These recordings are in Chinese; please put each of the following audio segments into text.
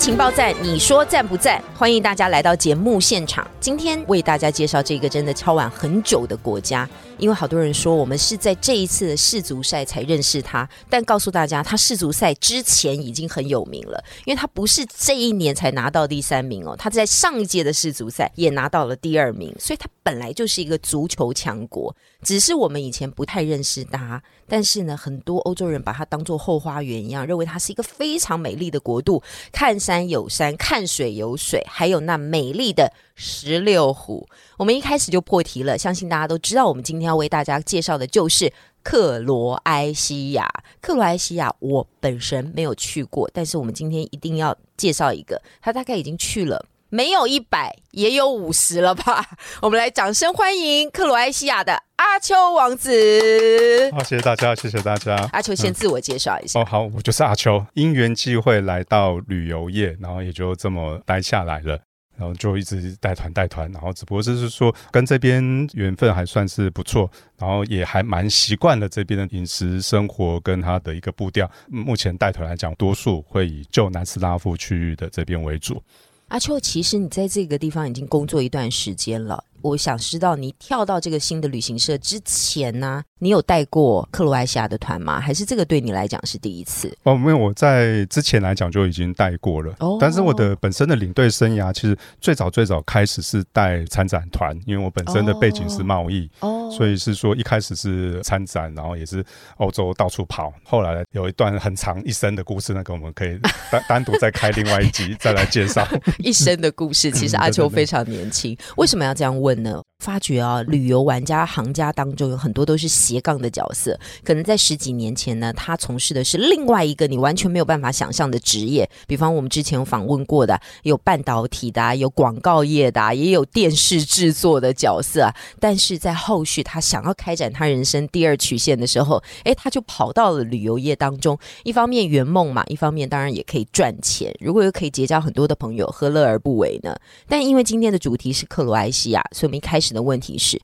情报站，你说赞不赞？欢迎大家来到节目现场。今天为大家介绍这个真的敲碗很久的国家，因为好多人说我们是在这一次的世足赛才认识他，但告诉大家，他世足赛之前已经很有名了，因为他不是这一年才拿到第三名哦，他在上一届的世足赛也拿到了第二名，所以他本来就是一个足球强国，只是我们以前不太认识他，但是呢，很多欧洲人把他当做后花园一样，认为他是一个非常美丽的国度，看山有山，看水有水，还有那美丽的石榴湖。我们一开始就破题了，相信大家都知道，我们今天要为大家介绍的就是克罗埃西亚。克罗埃西亚，我本身没有去过，但是我们今天一定要介绍一个，他大概已经去了。没有一百，也有五十了吧？我们来掌声欢迎克罗埃西亚的阿丘王子。好，谢谢大家，谢谢大家。阿丘先自我介绍一下。哦，好，我就是阿丘，因缘际会来到旅游业，然后也就这么待下来了，然后就一直带团带团，然后只不过就是说跟这边缘分还算是不错，然后也还蛮习惯了这边的饮食生活跟它的一个步调。目前带团来讲，多数会以旧南斯拉夫区域的这边为主。阿秋，其实你在这个地方已经工作一段时间了。我想知道，你跳到这个新的旅行社之前呢，你有带过克罗埃西亚的团吗？还是这个对你来讲是第一次？哦，没有，我在之前来讲就已经带过了。哦，但是我的本身的领队生涯，其实最早最早开始是带参展团，因为我本身的背景是贸易，哦，所以是说一开始是参展，然后也是欧洲到处跑。后来有一段很长一生的故事，那个我们可以单单独再开另外一集再来介绍 一生的故事。其实阿秋非常年轻，为什么要这样问？呢？发觉啊，旅游玩家行家当中有很多都是斜杠的角色。可能在十几年前呢，他从事的是另外一个你完全没有办法想象的职业。比方我们之前有访问过的，有半导体的，有广告业的，也有电视制作的角色。但是在后续他想要开展他人生第二曲线的时候，哎，他就跑到了旅游业当中。一方面圆梦嘛，一方面当然也可以赚钱。如果又可以结交很多的朋友，何乐而不为呢？但因为今天的主题是克罗埃西亚，所以我们一开始。的问题是，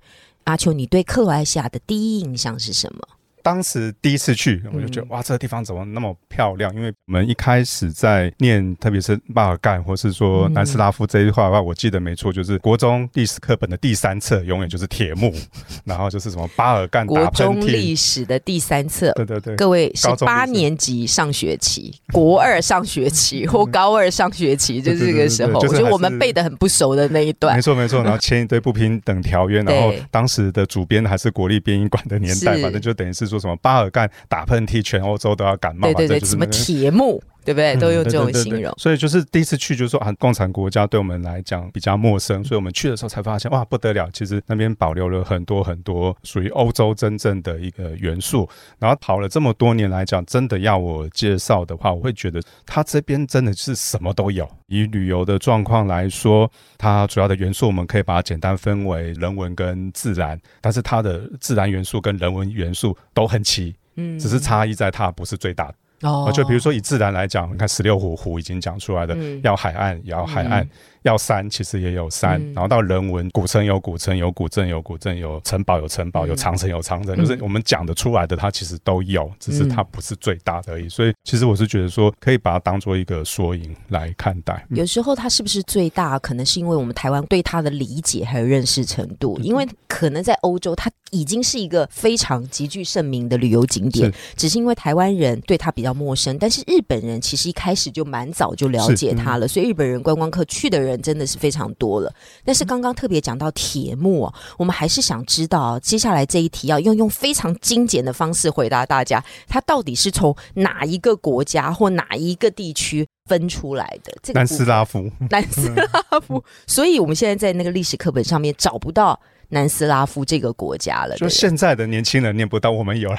阿秋，你对克罗埃西亚的第一印象是什么？当时第一次去，我就觉得哇，这个地方怎么那么漂亮？因为我们一开始在念，特别是巴尔干，或是说南斯拉夫这一块的话，我记得没错，就是国中历史课本的第三册，永远就是铁幕，然后就是什么巴尔干。国中历史的第三册，对对对，各位是八年级上学期，国二上学期 或高二上学期，就是这个时候，我觉得我们背的很不熟的那一段。没错没错，然后签一堆不平等条约，然后当时的主编还是国立编译馆的年代，反正就等于是说。什么巴尔干打喷嚏，全欧洲都要感冒。对对对，什么铁幕。对不对？都用这种形容，所以就是第一次去，就是说啊，共产国家对我们来讲比较陌生，所以我们去的时候才发现，哇，不得了！其实那边保留了很多很多属于欧洲真正的一个元素。然后跑了这么多年来讲，真的要我介绍的话，我会觉得它这边真的是什么都有。以旅游的状况来说，它主要的元素我们可以把它简单分为人文跟自然，但是它的自然元素跟人文元素都很齐，嗯，只是差异在它不是最大的。哦，就比如说以自然来讲，你看十六湖湖已经讲出来的，要海岸，也要海岸。要山其实也有山，然后到人文古城有古城有古镇有古镇有城堡有城堡有长城有长城，就是我们讲得出来的，它其实都有，只是它不是最大的而已。所以其实我是觉得说，可以把它当做一个缩影来看待。有时候它是不是最大，可能是因为我们台湾对它的理解还有认识程度，因为可能在欧洲它已经是一个非常极具盛名的旅游景点，只是因为台湾人对它比较陌生，但是日本人其实一开始就蛮早就了解它了，所以日本人观光客去的人。真的是非常多了，但是刚刚特别讲到铁幕哦，我们还是想知道接下来这一题要用用非常精简的方式回答大家，它到底是从哪一个国家或哪一个地区分出来的？这个南斯拉夫，南斯拉夫，所以我们现在在那个历史课本上面找不到。南斯拉夫这个国家了，就现在的年轻人念不到，我们有了。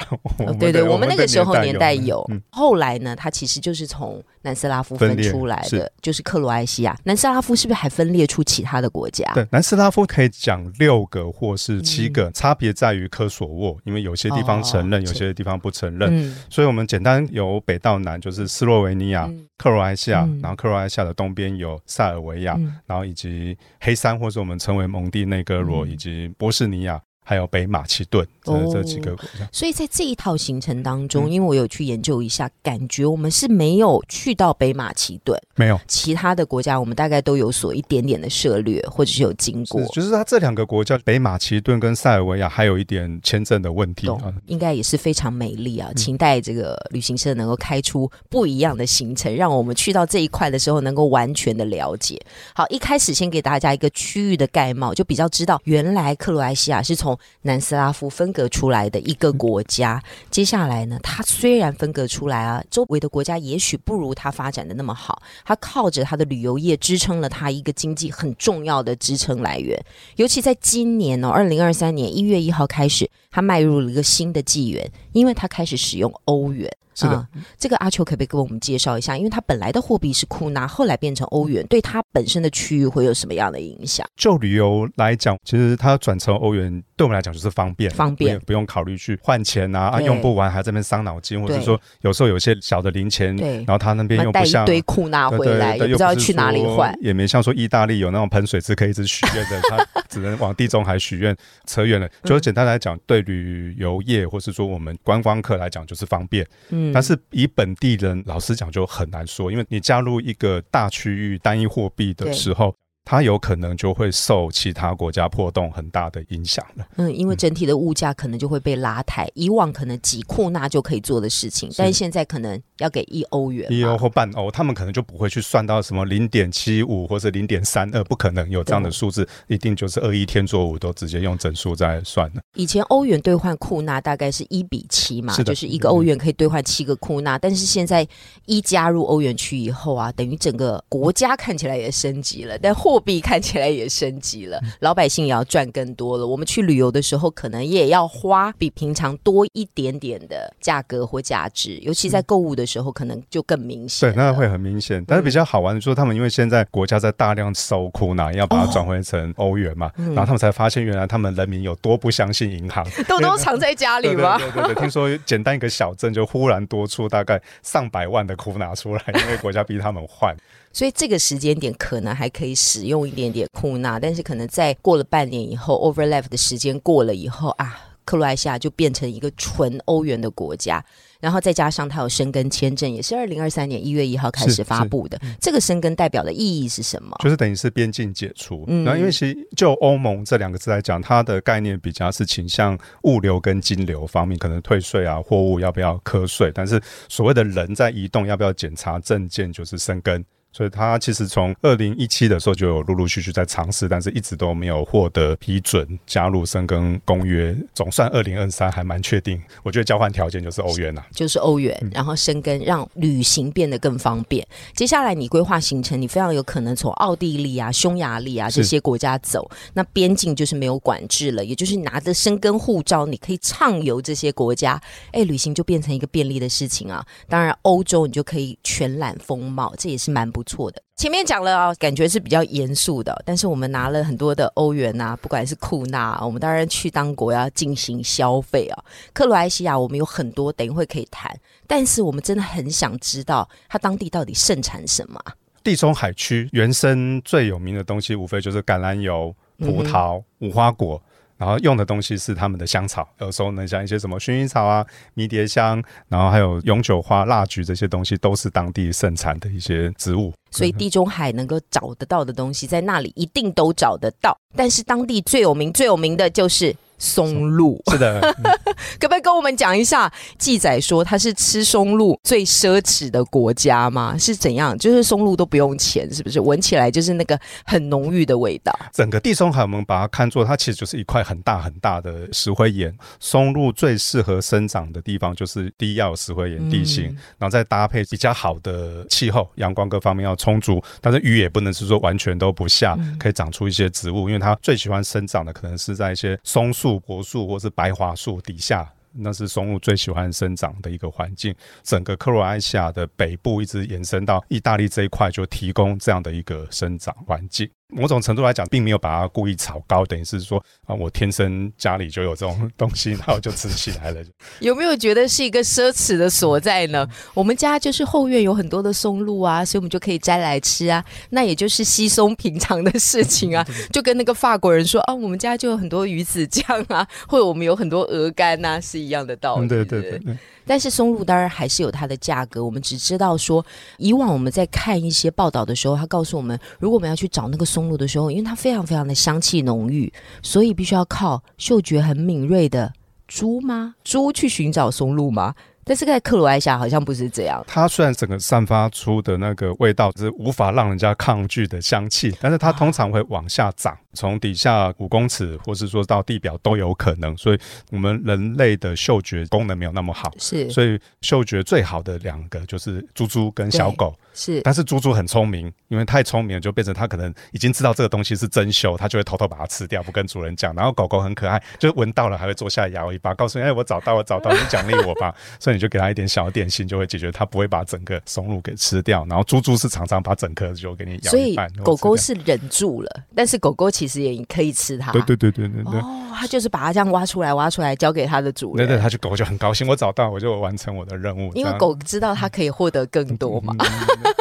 对对，我们那个时候年代有。后来呢，它其实就是从南斯拉夫分出来的是，就是克罗埃西亚。南斯拉夫是不是还分裂出其他的国家？对，南斯拉夫可以讲六个或是七个，差别在于科索沃，因为有些地方承认，有些地方不承认。嗯，所以，我们简单由北到南，就是斯洛维尼亚、嗯。克罗埃西亚，嗯。然后克罗埃西亚的东边有塞尔维亚，嗯。然后以及黑山，或者我们称为蒙蒂内哥罗，嗯。以及波士尼亚，还有北马其顿这、哦这几个国家。所以在这一套行程当中，嗯因为我有去研究一下，感觉我们是没有去到北马其顿，没有，其他的国家我们大概都有所一点点的涉略，或者是有经过是。就是它这两个国家，北马其顿跟塞尔维亚，还有一点签证的问题啊。，应该也是非常美丽啊！嗯期待这个旅行社能够开出不一样的行程，让我们去到这一块的时候能够完全的了解。好，一开始先给大家一个区域的概貌，就比较知道原来克罗埃西亚是从南斯拉夫分隔出来的一个国家。接下来呢，它虽然分隔出来啊，周围的国家也许不如它发展的那么好，它靠着它的旅游业支撑了它一个经济很重要的支撑来源。尤其在今年哦，二零二三年一月一号开始，它迈入了一个新的纪元，因为它开始使用欧元。是的啊这个阿秋可不可以给我们介绍一下？因为它本来的货币是库纳，后来变成欧元，对它本身的区域会有什么样的影响？就旅游来讲，其实它转成欧元，对我们来讲就是方便，方便。不用不用考虑去换钱啊，啊用不完还在那边伤脑筋，或者是说有时候有些小的零钱，然后他那边又不像。堆库纳对回来，对对也不知道去哪里说换。也没像说意大利有那种喷水池可以一直许愿的，他只能往地中海许愿，扯远了。嗯。就是简单来讲，对旅游业或是说我们观光客来讲就是方便，嗯。但是以本地人老实讲就很难说，因为你加入一个大区域单一货币的时候，它有可能就会受其他国家破洞很大的影响了。嗯，因为整体的物价可能就会被拉抬，以往可能几库纳就可以做的事情，但是现在可能要给一欧元。一欧或半欧，他们可能就不会去算到什么零点七五或者零点三二，不可能有这样的数字，一定就是二一天作五都直接用整数在算了。以前欧元兑换库纳大概是一比七嘛，是就是一个欧元可以兑换七个库纳。但是现在一加入欧元区以后啊，等于整个国家看起来也升级了，但货币看起来也升级了，老百姓也要赚更多了。我们去旅游的时候，可能也要花比平常多一点点的价格或价值，尤其在购物的时候，可能就更明显对，那会很明显。但是比较好玩的说，他们因为现在国家在大量收库纳，要把它转回成欧元嘛，嗯然后他们才发现原来他们人民有多不相信银行。都都藏在家里对吗？对对对对，听说简单一个小镇就忽然多出大概上百万的库纳出来，因为国家逼他们换。所以这个时间点可能还可以使用一点点库纳，但是可能在过了半年以后，overlap 的时间过了以后啊，克罗埃西亚就变成一个纯欧元的国家。然后再加上它有申根签证，也是二零二三年一月一号开始是发布的。这个申根代表的意义是什么？就是等于是边境解除。嗯然后因为其实就欧盟这两个字来讲，它的概念比较是倾向物流跟金流方面，可能退税啊，货物要不要课税，但是所谓的人在移动要不要检查证件，就是生根。所以它其实从二零一七的时候就有陆陆续续在尝试，但是一直都没有获得批准加入申根公约。总算二零二三还蛮确定，我觉得交换条件就是欧元呐、就是欧元，嗯然后申根让旅行变得更方便。接下来你规划行程，你非常有可能从奥地利啊、匈牙利啊这些国家走，那边境就是没有管制了，也就是拿着申根护照，你可以畅游这些国家，哎，旅行就变成一个便利的事情啊。当然，欧洲你就可以全览风貌，这也是蛮不错的。前面讲了啊，感觉是比较严肃的，但是我们拿了很多的欧元啊，不管是库纳啊，我们当然去当国要进行消费啊。克罗埃西亚我们有很多等一会可以谈，但是我们真的很想知道它当地到底盛产什么啊、地中海区原生最有名的东西，无非就是橄榄油、葡萄、无花果。然后用的东西是他们的香草，有时候能像一些什么薰衣草啊、迷迭香，然后还有永久花、蜡菊这些东西，都是当地盛产的一些植物。所以地中海能够找得到的东西，在那里一定都找得到。但是当地最有名、最有名的就是松露，是的，可不可以跟我们讲一下？记载说它是吃松露最奢侈的国家吗？是怎样？就是松露都不用钱，是不是？闻起来就是那个很浓郁的味道。整个地中海我们把它看作，它其实就是一块很大很大的石灰岩。松露最适合生长的地方就是第一要有石灰岩地形，嗯然后再搭配比较好的气候，阳光各方面要充足，但是雨也不能是说完全都不下，嗯可以长出一些植物，因为它最喜欢生长的可能是在一些松树、树柏树或是白桦树底下。那是松露最喜欢生长的一个环境。整个克罗埃西亚的北部一直延伸到意大利这一块，就提供这样的一个生长环境。某种程度来讲，并没有把它故意炒高，等于是说啊，我天生家里就有这种东西，然后就吃起来了。有没有觉得是一个奢侈的所在呢？我们家就是后院有很多的松露啊，所以我们就可以摘来吃啊，那也就是稀松平常的事情啊，就跟那个法国人说啊，我们家就有很多鱼子酱啊，或者我们有很多鹅肝呐，是一样的道理。对对对。但是松露当然还是有它的价格，我们只知道说，以往我们在看一些报道的时候，他告诉我们，如果我们要去找那个松露的时候，因为它非常非常的香气浓郁，所以必须要靠嗅觉很敏锐的猪吗？猪去寻找松露吗？但是在克罗埃西亚好像不是这样。它虽然整个散发出的那个味道是无法让人家抗拒的香气，但是它通常会往下长。从底下五公尺，或是说到地表都有可能，所以我们人类的嗅觉功能没有那么好，是，所以嗅觉最好的两个就是猪猪跟小狗，是。但是猪猪很聪明，因为太聪明了，就变成它可能已经知道这个东西是真嗅，它就会偷偷把它吃掉，不跟主人讲。然后狗狗很可爱，就闻到了还会坐下来摇尾巴，告诉你：“哎，我找到，我找到，你奖励我吧。”所 以你就给它一点小点心，就会解决它不会把整个松露给吃掉。然后猪猪是常常把整颗就给你咬一半。狗狗是忍住了，但是狗狗其实也可以吃。它，对对对对对对。哦，他就是把它这样挖出来，挖出来交给它的主人。对对，他就狗就很高兴，我找到，我就完成我的任务。因为狗知道它可以获得更多嘛，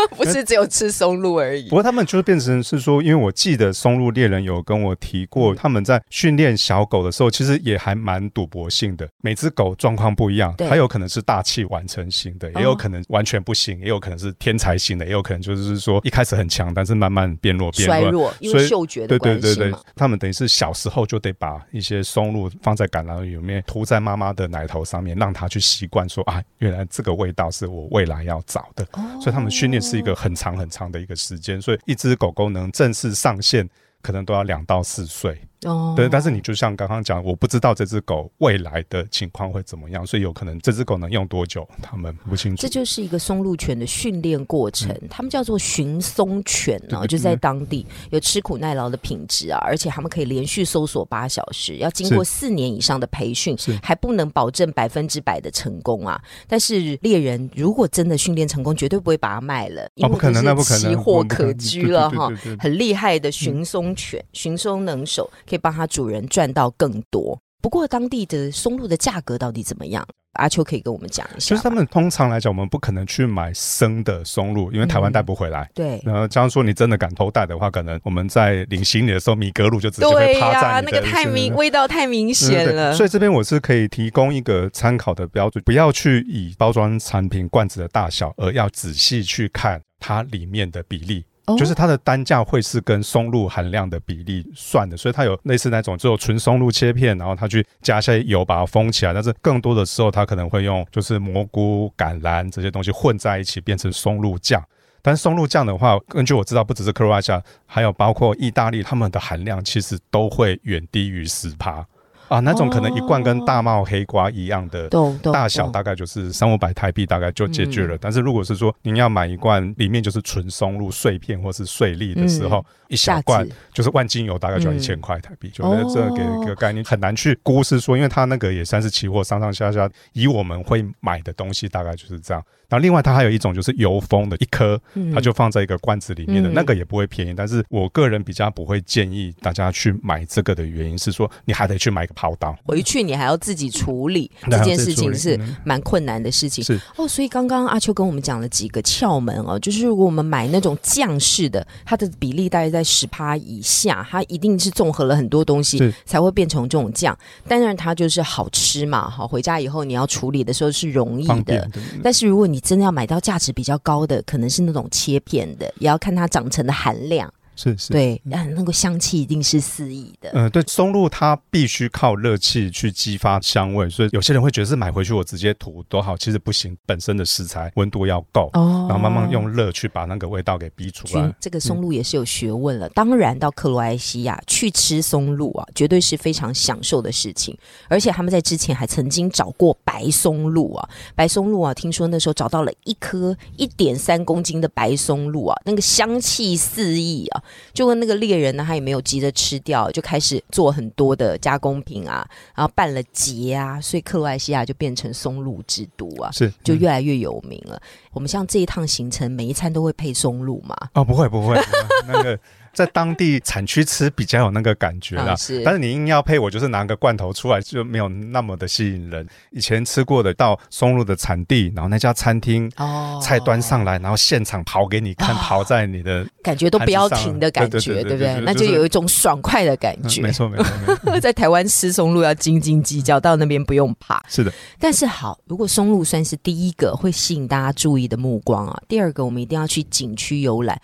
不是只有吃松露而已。不过他们就是变成是说，因为我记得松露猎人有跟我提过，他们在训练小狗的时候，其实也还蛮赌博性的。每只狗状况不一样，它有可能是大器晚成型的，也有可能完全不行，也有可能是天才型的，也有可能就是说一开始很强，但是慢慢变弱变弱，因为嗅觉的关系嘛。他们等于是小时候就得把一些松露放在橄榄油里面，涂在妈妈的奶头上面，让它去习惯说啊，原来这个味道是我未来要找的。所以他们训练是一个很长很长的一个时间，所以一只狗狗能正式上线，可能都要两到四岁。哦，对，但是你就像刚刚讲，我不知道这只狗未来的情况会怎么样，所以有可能这只狗能用多久，他们不清楚。这就是一个松鹿犬的训练过程，他们叫做寻松犬呢，就在当地有吃苦耐劳的品质啊，而且他们可以连续搜索八小时，要经过四年以上的培训，还不能保证百分之百的成功啊。但是猎人如果真的训练成功，绝对不会把它卖了，因为不可能，那不可能，奇货可居了哈。很厉害的寻松犬，寻松能手。可以帮它主人赚到更多。不过当地的松露的价格到底怎么样？阿秋可以跟我们讲一下。就是他们通常来讲，我们不可能去买生的松露，因为台湾带不回来。对。然后，假如说你真的敢偷带的话，可能我们在领行李的时候，米格鲁就直接会趴在那个太明味道太明显了。所以这边我是可以提供一个参考的标准，不要去以包装产品罐子的大小，而要仔细去看它里面的比例。就是它的单价会是跟松露含量的比例算的，所以它有类似那种只有纯松露切片，然后它去加一些油把它封起来。但是更多的时候，它可能会用就是蘑菇、橄榄这些东西混在一起变成松露酱。但是松露酱的话，根据我知道，不只是克罗埃西亚，还有包括意大利，他们的含量其实都会远低于十帕。啊，那种可能一罐跟大帽黑瓜一样的大小，大概就是三五百台币，大概就解决了。但是如果是说您要买一罐里面就是纯松露碎片或是碎粒的时候，一小罐就是万金油，大概就要一千块台币。就这个给一个概念，很难去估是说，因为它那个也算是期货，上上下下，以我们会买的东西，大概就是这样。然后另外它还有一种就是油封的一颗，它就放在一个罐子里面的那个也不会便宜。但是我个人比较不会建议大家去买这个的原因是说，你还得去买个刨刀，回去你还要自己处理这件事情是蛮困难的事情。是哦，所以刚刚阿秋跟我们讲了几个窍门哦，就是如果我们买那种酱式的，它的比例大概在十趴以下，它一定是综合了很多东西才会变成这种酱。当然它就是好吃嘛，好回家以后你要处理的时候是容易的。但是如果你你真的要买到价值比较高的，可能是那种切片的，也要看它长成的含量。是是，对，那那个香气一定是四溢的。嗯，对，松露它必须靠热气去激发香味，所以有些人会觉得是买回去我直接涂多好，其实不行，本身的食材温度要够，然后慢慢用热去把那个味道给逼出来。这个松露也是有学问了。当然，到克罗埃西亚去吃松露啊，绝对是非常享受的事情。而且他们在之前还曾经找过白松露啊，白松露啊，听说那时候找到了一颗一点三公斤的白松露啊，那个香气四溢啊。就跟那个猎人呢，他也没有急着吃掉，就开始做很多的加工品啊，然后办了节啊，所以克罗埃西亚就变成松露之都啊，是就越来越有名了。我们像这一趟行程，每一餐都会配松露嘛？哦，不会不会，那个。在当地产区吃比较有那个感觉啦，是。但是你硬要配，我就是拿个罐头出来就没有那么的吸引人。以前吃过的到松露的产地，然后那家餐厅，哦，菜端上来，然后现场刨给你看，刨在你的感觉都不要停的感觉，对不对？那就有一种爽快的感觉。没错没错。在台湾吃松露要斤斤计较，到那边不用怕。是的。但是好，如果松露算是第一个会吸引大家注意的目光啊，第二个我们一定要去景区游览。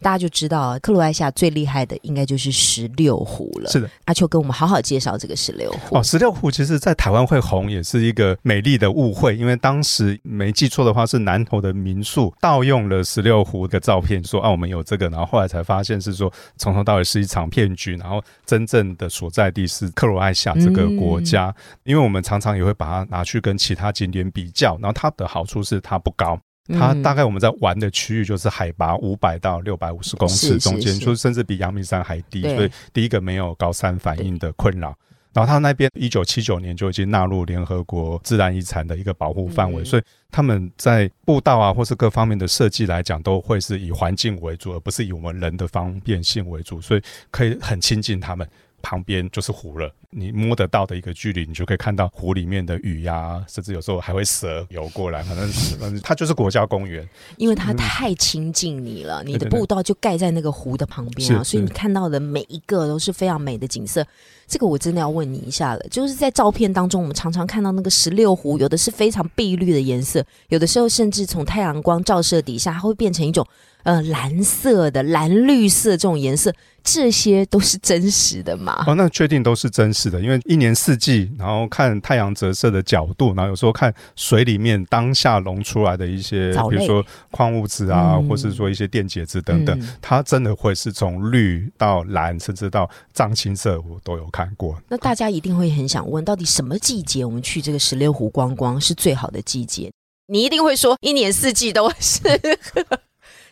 大家就知道，克罗埃西亚最厉害的应该就是十六湖了。是的，阿秋跟我们好好介绍这个十六湖。哦，十六湖其实，在台湾会红，也是一个美丽的误会。因为当时没记错的话，是南投的民宿盗用了十六湖的照片，说啊，我们有这个。然后后来才发现是说，从头到尾是一场骗局。然后真正的所在地是克罗埃西亚这个国家。因为我们常常也会把它拿去跟其他景点比较，然后它的好处是它不高。它大概我们在玩的区域就是海拔五百到六百五十公尺中间，就甚至比阳明山还低，所以第一个没有高山反应的困扰。然后它那边一九七九年就已经纳入联合国自然遗产的一个保护范围，所以他们在步道啊或是各方面的设计来讲，都会是以环境为主，而不是以我们人的方便性为主，所以可以很亲近他们。旁边就是湖了，你摸得到的一个距离，你就可以看到湖里面的鱼呀，甚至有时候还会蛇游过来。反正反正它就是国家公园，因为它太亲近你了，你的步道就盖在那个湖的旁边啊，所以你看到的每一个都是非常美的景色。这个我真的要问你一下了，就是在照片当中，我们常常看到那个十六湖，有的是非常碧绿的颜色，有的时候甚至从太阳光照射底下，它会变成一种。呃，蓝色的、蓝绿色这种颜色，这些都是真实的吗？哦，那确定都是真实的，因为一年四季，然后看太阳折射的角度，然后有时候看水里面当下溶出来的一些，比如说矿物质啊，或是说一些电解质等等，它真的会是从绿到蓝，甚至到藏青色，我都有看过。那大家一定会很想问，到底什么季节我们去这个十六湖观光是最好的季节？你一定会说，一年四季都是。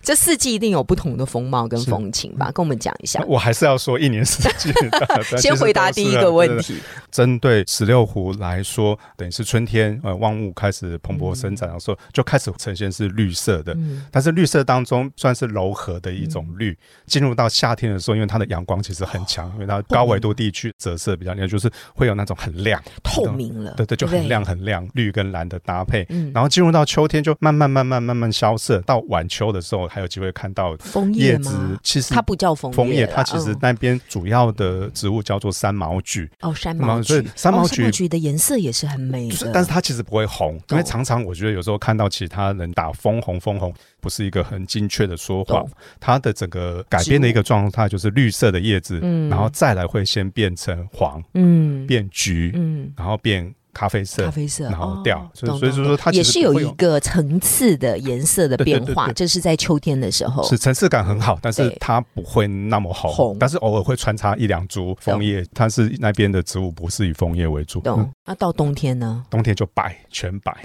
这四季一定有不同的风貌跟风情吧？跟我们讲一下。我还是要说一年四季。先回答第一个问题。针对十六湖来说，等于是春天，呃，万物开始蓬勃生长的时候，就开始呈现是绿色的。但是绿色当中算是柔和的一种绿。进入到夏天的时候，因为它的阳光其实很强，因为它高纬度地区折射比较厉害，就是会有那种很亮、透明了。对对，就很亮很亮，绿跟蓝的搭配。然后进入到秋天，就慢慢慢慢慢慢消色。到晚秋的时候。还有机会看到枫叶子，其实它不叫枫枫叶，它其实那边主要的植物叫做三毛菊。哦，三毛榉，所以三毛菊的颜色也是很美的，但是它其实不会红，因为常常我觉得有时候看到其他人打枫红，枫红不是一个很精确的说法。它的整个改变的一个状态就是绿色的叶子，然后再来会先变成黄，嗯，变橘，嗯，然后变。咖啡色，咖啡色，然后掉，所以所以说它也是有一个层次的颜色的变化，这是在秋天的时候，是层次感很好，但是它不会那么红，但是偶尔会穿插一两株枫叶，它是那边的植物不是以枫叶为主。懂？那到冬天呢？冬天就白，全白，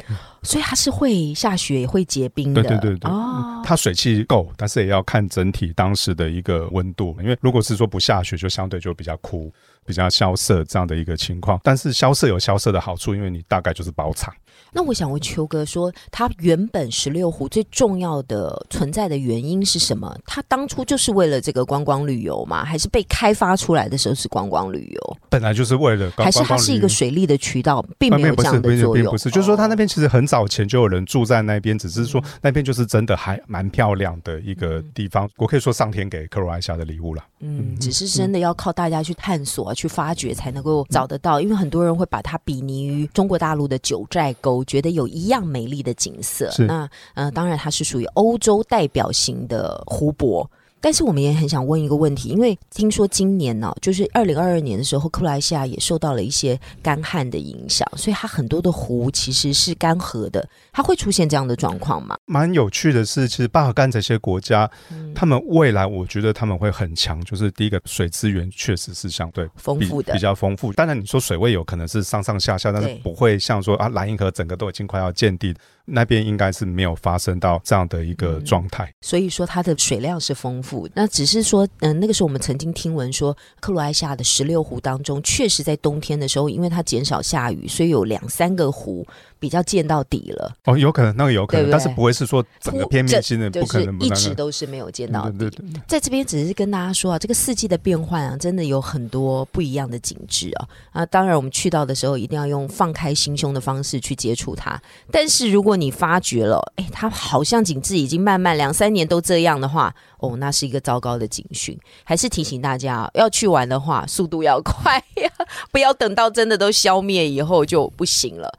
所以它是会下雪，也会结冰的。对对对对，哦，它水汽够，但是也要看整体当时的一个温度，因为如果是说不下雪，就相对就比较枯。比较萧瑟这样的一个情况，但是萧瑟有萧瑟的好处，因为你大概就是包场。那我想问秋哥说，他原本十六湖最重要的存在的原因是什么？他当初就是为了这个观光旅游吗？还是被开发出来的时候是观光旅游？本来就是为了，还是它是一个水利的渠道，并没有这样的作用。不是，就是说他那边其实很早前就有人住在那边，只是说那边就是真的还蛮漂亮的一个地方。我可以说上天给克罗埃西亚的礼物了。嗯，只是真的要靠大家去探索、去发掘才能够找得到，因为很多人会把它比拟于中国大陆的九寨沟。觉得有一样美丽的景色，那呃，当然它是属于欧洲代表型的湖泊。但是我们也很想问一个问题，因为听说今年呢，就是二零二二年的时候，克罗埃西亚也受到了一些干旱的影响，所以它很多的湖其实是干涸的。它会出现这样的状况吗？蛮有趣的是，其实巴尔干这些国家，他们未来我觉得他们会很强。就是第一个水资源确实是相对丰富的，比较丰富。当然你说水位有可能是上上下下，但是不会像说啊莱茵河整个都已经快要见底，那边应该是没有发生到这样的一个状态。所以说它的水量是丰富。那只是说，嗯、那个时候我们曾经听闻说，克罗埃西亚的十六湖当中，确实在冬天的时候，因为它减少下雨，所以有两三个湖比较见到底了。哦，有可能那个有可能，对对但是不会是说整个片面性的，不可就是一直。都是没有见到底。对在这边只是跟大家说啊，这个四季的变换啊，真的有很多不一样的景致啊啊！当然，我们去到的时候一定要用放开心胸的方式去接触它。但是如果你发觉了，哎，它好像景致已经慢慢两三年都这样的话，哦，那是一个糟糕的警讯。还是提醒大家啊，要去玩的话，速度要快呀，不要等到真的都消灭以后就不行了。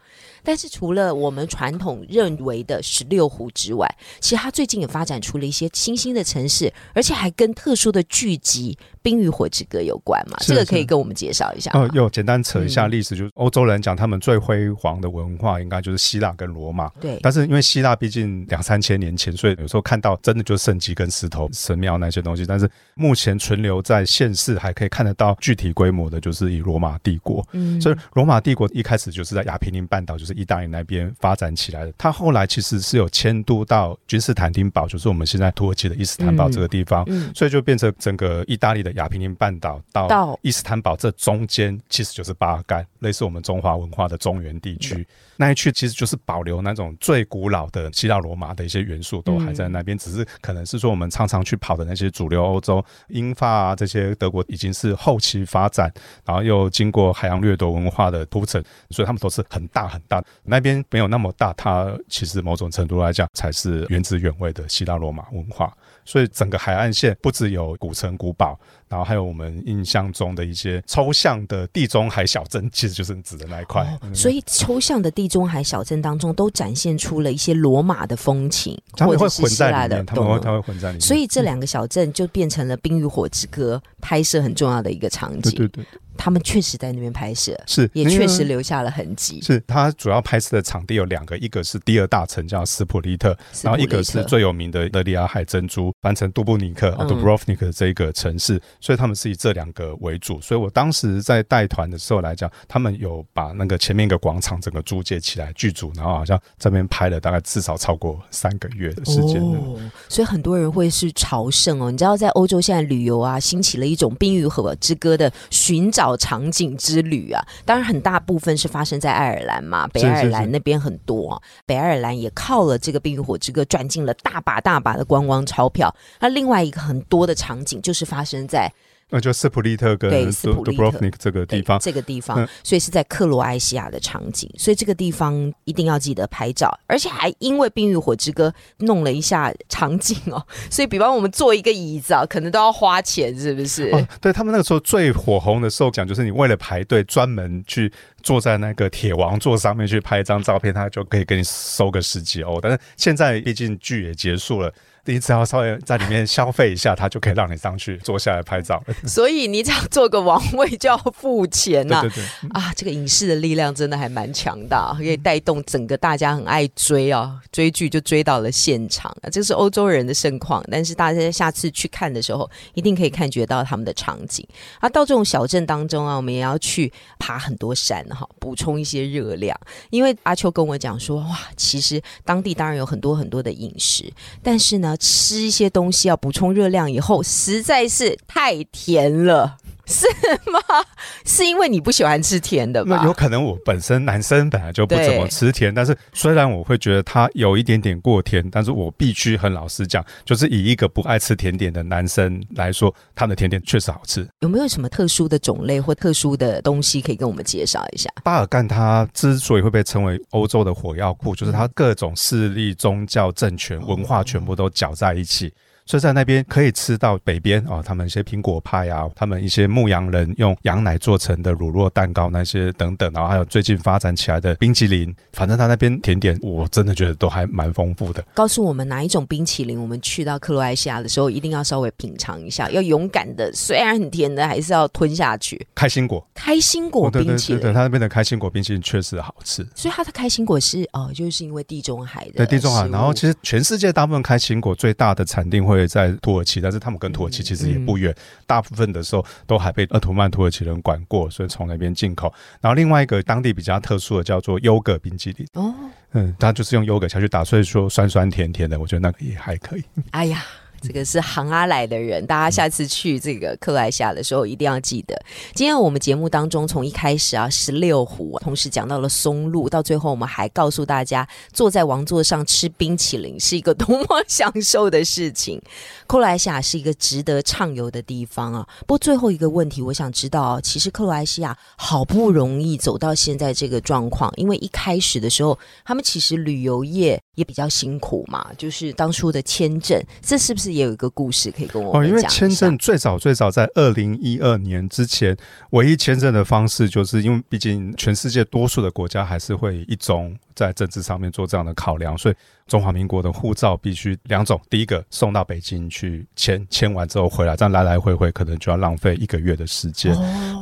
但是除了我们传统认为的十六湖之外，其实它最近也发展出了一些新兴的城市，而且还跟特殊的剧集《冰与火之歌》有关嘛？是这个可以跟我们介绍一下吗。哦，又简单扯一下嗯历史，就是欧洲人讲他们最辉煌的文化，应该就是希腊跟罗马。对，但是因为希腊毕竟两三千年前，所以有时候看到真的就是圣迹跟石头神庙那些东西。但是目前存留在现世还可以看得到具体规模的，就是以罗马帝国。嗯所以罗马帝国一开始就是在亚平宁半岛，就是意大利那边发展起来的。它后来其实是有迁都到君士坦丁堡，就是我们现在土耳其的伊斯坦堡这个地方。嗯，所以就变成整个意大利的亚平宁半岛到到伊斯坦堡这中间，其实就是巴尔干，类似我们中华文化的中原地嗯区。那一区其实就是保留那种最古老的希腊罗马的一些元素，都还在那边。只是可能是说我们常常去跑的那些主流欧洲、英法啊这些德国，已经是后期发展，然后又经过海洋掠夺文化的铺陈，所以他们都是很大很大。那边没有那么大，它其实某种程度来讲才是原汁原味的希腊罗马文化。所以整个海岸线不只有古城古堡，然后还有我们印象中的一些抽象的地中海小镇，其实就是指的那一块。哦，所以抽象的地中海小镇当中，都展现出了一些罗马的风情，他们会混在里面，他们会懂了他会混在里面。所以这两个小镇就变成了《冰与火之歌》拍摄很重要的一个场景。对对对，他们确实在那边拍摄，是也确实留下了痕迹。是它主要拍摄的场地有两个，一个是第二大城叫斯普利特，然后一个是最有名的德里亚海珍珠，翻成杜布尼克、嗯 （Dubrovnik） 这一个城市，所以他们是以这两个为主。所以我当时在带团的时候来讲，他们有把那个前面一个广场整个租借起来剧组，然后好像这边拍了大概至少超过三个月的时间。哦，所以很多人会是朝圣哦。你知道，在欧洲现在旅游啊，兴起了一种《冰与火之歌》的寻找场景之旅啊。当然，很大部分是发生在爱尔兰嘛，北爱尔兰那边很多啊。北爱尔兰也靠了这个《冰与火之歌》赚进了大把大把的观光钞票。那另外一个很多的场景就是发生在那就斯普利特跟对斯普利特 Dubrovnik 这个地方，这个地方，嗯所以是在克罗埃西亚的场景，所以这个地方一定要记得拍照，而且还因为《冰与火之歌》弄了一下场景哦，所以比方我们坐一个椅子啊，可能都要花钱，是不是？哦，对他们那个时候最火红的时候讲，就是你为了排队专门去坐在那个铁王座上面去拍一张照片，他就可以给你收个十几欧。但是现在毕竟剧也结束了，你只要稍微在里面消费一下，他就可以让你上去坐下来拍照。所以你只要做个王位就要付钱呐、对对对，啊，这个影视的力量真的还蛮强大，可以带动整个大家很爱追啊，追剧就追到了现场啊，这是欧洲人的盛况。但是大家下次去看的时候，一定可以感觉到他们的场景啊。到这种小镇当中啊，我们也要去爬很多山哈，补充一些热量。因为阿秋跟我讲说，哇，其实当地当然有很多很多的饮食，但是呢，吃一些东西要补充热量以后，实在是太甜了。是吗？是因为你不喜欢吃甜的吧？那有可能我本身男生本来就不怎么吃甜，但是虽然我会觉得它有一点点过甜，但是我必须很老实讲，就是以一个不爱吃甜点的男生来说，他的甜点确实好吃。有没有什么特殊的种类或特殊的东西可以跟我们介绍一下？巴尔干它之所以会被称为欧洲的火药库，就是它各种势力、宗教、政权、文化全部都搅在一起。所以在那边可以吃到北边啊、他们一些苹果派啊，他们一些牧羊人用羊奶做成的乳酪蛋糕那些等等，然后还有最近发展起来的冰淇淋，反正他那边甜点我真的觉得都还蛮丰富的。告诉我们哪一种冰淇淋，我们去到克罗埃西亚的时候一定要稍微品尝一下，要勇敢的，虽然很甜的，还是要吞下去。开心果，开心果冰淇淋，对对对，他那边的开心果冰淇淋确实好吃。所以他的开心果是哦，就是因为地中海的对地中海，然后其实全世界大部分开心果最大的产地会在土耳其，但是他们跟土耳其其实也不远，大部分的时候都还被鄂图曼土耳其人管过，所以从那边进口。然后另外一个当地比较特殊的叫做优格冰淇淋，哦，嗯，它就是用优格下去打，所以说酸酸甜甜的，我觉得那个也还可以。哎呀。这个是杭阿来的人，大家下次去这个克罗埃西亚的时候一定要记得。今天我们节目当中从一开始啊十六湖，同时讲到了松露，到最后我们还告诉大家坐在王座上吃冰淇淋是一个多么享受的事情。克罗埃西亚是一个值得畅游的地方啊。不过最后一个问题，我想知道，其实克罗埃西亚好不容易走到现在这个状况，因为一开始的时候，他们其实旅游业也比较辛苦嘛，就是当初的签证，这是不是也有一个故事可以跟我们讲？因为签证最早最早在二零一二年之前，唯一签证的方式，就是因为毕竟全世界多数的国家还是会一种在政治上面做这样的考量，所以。中华民国的护照必须两种，第一个送到北京去签，签完之后回来，这样来来回回可能就要浪费一个月的时间。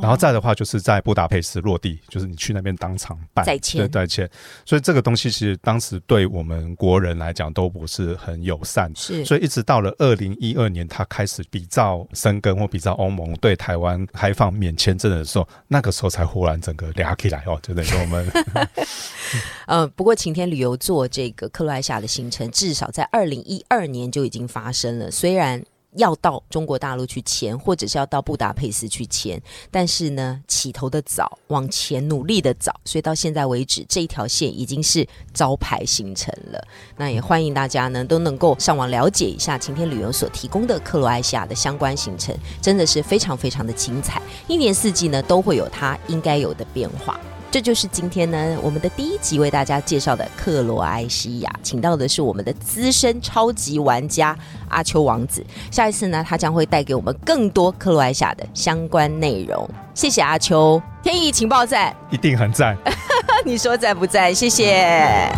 然后再的话，就是在布达佩斯落地，就是你去那边当场办再签，对再签。所以这个东西其实当时对我们国人来讲都不是很友善。是，所以一直到了二零一二年，他开始比照深根或比照欧盟对台湾开放免签证的时候，那个时候才忽然整个俩起来哦，就等于我们。呃，不过晴天旅游做这个克罗埃西下的行程，至少在二零一二年就已经发生了。虽然要到中国大陆去签，或者是要到布达佩斯去签，但是呢，起头的早，往前努力的早，所以到现在为止，这一条线已经是招牌行程了。那也欢迎大家呢都能够上网了解一下晴天旅游所提供的克罗埃西亚的相关行程，真的是非常非常的精彩，一年四季呢都会有它应该有的变化。这就是今天呢，我们的第一集为大家介绍的克罗埃西亚，请到的是我们的资深超级玩家阿秋王子。下一次呢，他将会带给我们更多克罗埃西亚的相关内容。谢谢阿秋，天意情报站一定很赞，你说在不在？谢谢。